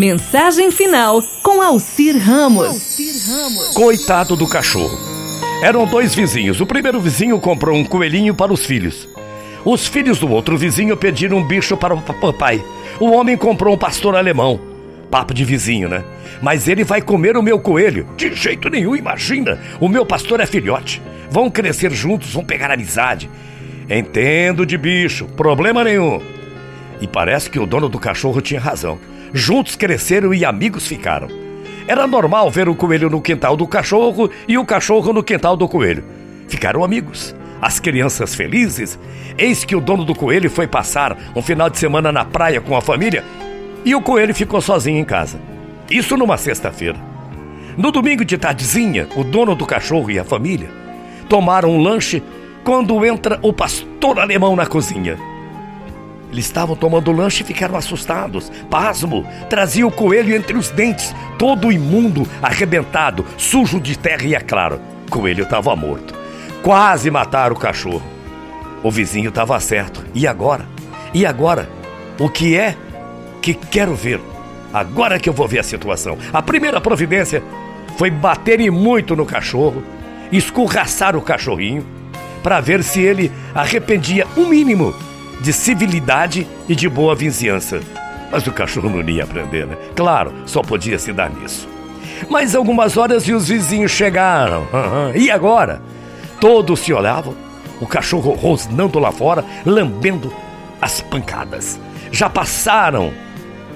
Mensagem final com Alcir Ramos. Coitado do cachorro. Eram dois vizinhos. O primeiro vizinho comprou um coelhinho para os filhos. Os filhos do outro vizinho pediram um bicho para o papai. O homem comprou um pastor alemão. Papo de vizinho, né? Mas ele vai comer o meu coelho. De jeito nenhum, imagina. O meu pastor é filhote. Vão crescer juntos, vão pegar amizade. Entendo de bicho, problema nenhum. E parece que o dono do cachorro tinha razão. Juntos cresceram e amigos ficaram. Era normal ver o coelho no quintal do cachorro e o cachorro no quintal do coelho. Ficaram amigos as crianças felizes, eis que o dono do coelho foi passar um final de semana na praia com a família e o coelho ficou sozinho em casa. Isso numa sexta-feira. No domingo de tardezinha, o dono do cachorro e a família tomaram um lanche quando entra o pastor alemão na cozinha. Eles estavam tomando lanche e ficaram assustados. Pasmo, trazia o coelho entre os dentes, todo imundo, arrebentado, sujo de terra e é claro, o coelho estava morto. Quase mataram o cachorro. O vizinho estava certo. E agora? E agora? O que é que quero ver? Agora que eu vou ver a situação. A primeira providência foi baterem muito no cachorro, escorraçar o cachorrinho, para ver se ele arrependia o mínimo de civilidade e de boa vizinhança. Mas o cachorro não ia aprender, né? Claro, só podia se dar nisso. Mas algumas horas e os vizinhos chegaram. E agora? Todos se olhavam, o cachorro rosnando lá fora, lambendo as pancadas. Já passaram,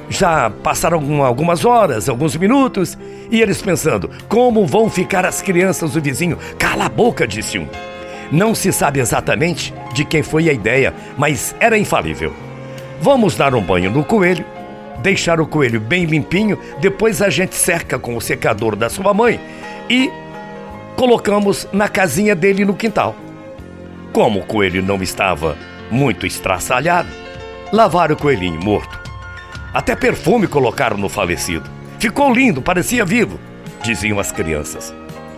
já passaram algumas horas, alguns minutos, e eles pensando: como vão ficar as crianças do vizinho? Cala a boca, disse um. Não se sabe exatamente de quem foi a ideia, mas era infalível. Vamos dar um banho no coelho, deixar o coelho bem limpinho, depois a gente cerca com o secador da sua mãe e colocamos na casinha dele no quintal. Como o coelho não estava muito estraçalhado, lavaram o coelhinho morto. Até perfume colocaram no falecido. Ficou lindo, parecia vivo, diziam as crianças.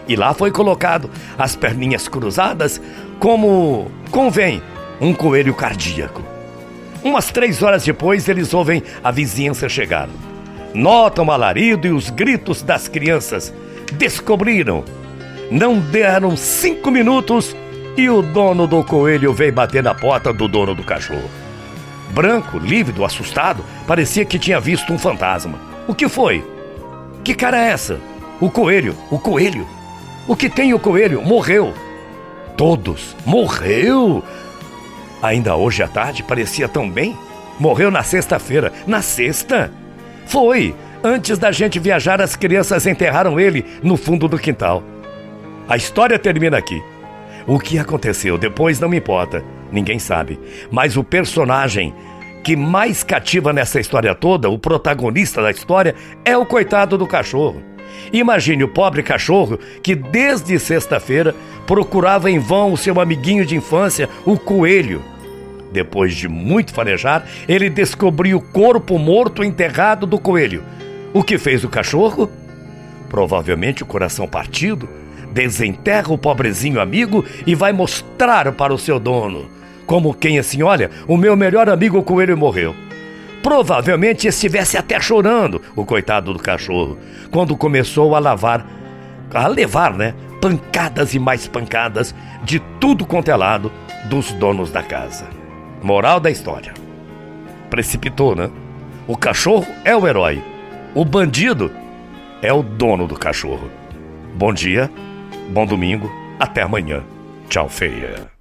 E lá foi colocado as perninhas cruzadas, como convém um coelho cardíaco. Umas três horas depois, eles ouvem a vizinhança chegar. Notam o alarido e os gritos das crianças. Descobriram não deram cinco minutos e o dono do coelho veio bater na porta do dono do cachorro. Branco, lívido, assustado, parecia que tinha visto um fantasma. O que foi? Que cara é essa? O coelho, o coelho. O que tem o coelho? Morreu. Todos. Morreu? Ainda hoje à tarde parecia tão bem. Morreu na sexta-feira. Na sexta? Foi. Antes da gente viajar, as crianças enterraram ele no fundo do quintal. A história termina aqui. O que aconteceu depois não me importa, ninguém sabe. Mas o personagem que mais cativa nessa história toda, o protagonista da história, é o coitado do cachorro. Imagine o pobre cachorro que desde sexta-feira procurava em vão o seu amiguinho de infância, o coelho. Depois de muito farejar, ele descobriu o corpo morto enterrado do coelho. O que fez o cachorro? Provavelmente o coração partido desenterra o pobrezinho amigo e vai mostrar para o seu dono. Como quem assim, olha, o meu melhor amigo coelho morreu. Provavelmente estivesse até chorando, o coitado do cachorro, quando começou a lavar, a levar, né, pancadas e mais pancadas de tudo quanto é lado dos donos da casa. Moral da história. Precipitou, né? O cachorro é o herói. O bandido é o dono do cachorro. Bom dia Bom domingo, até amanhã. Tchau, feia.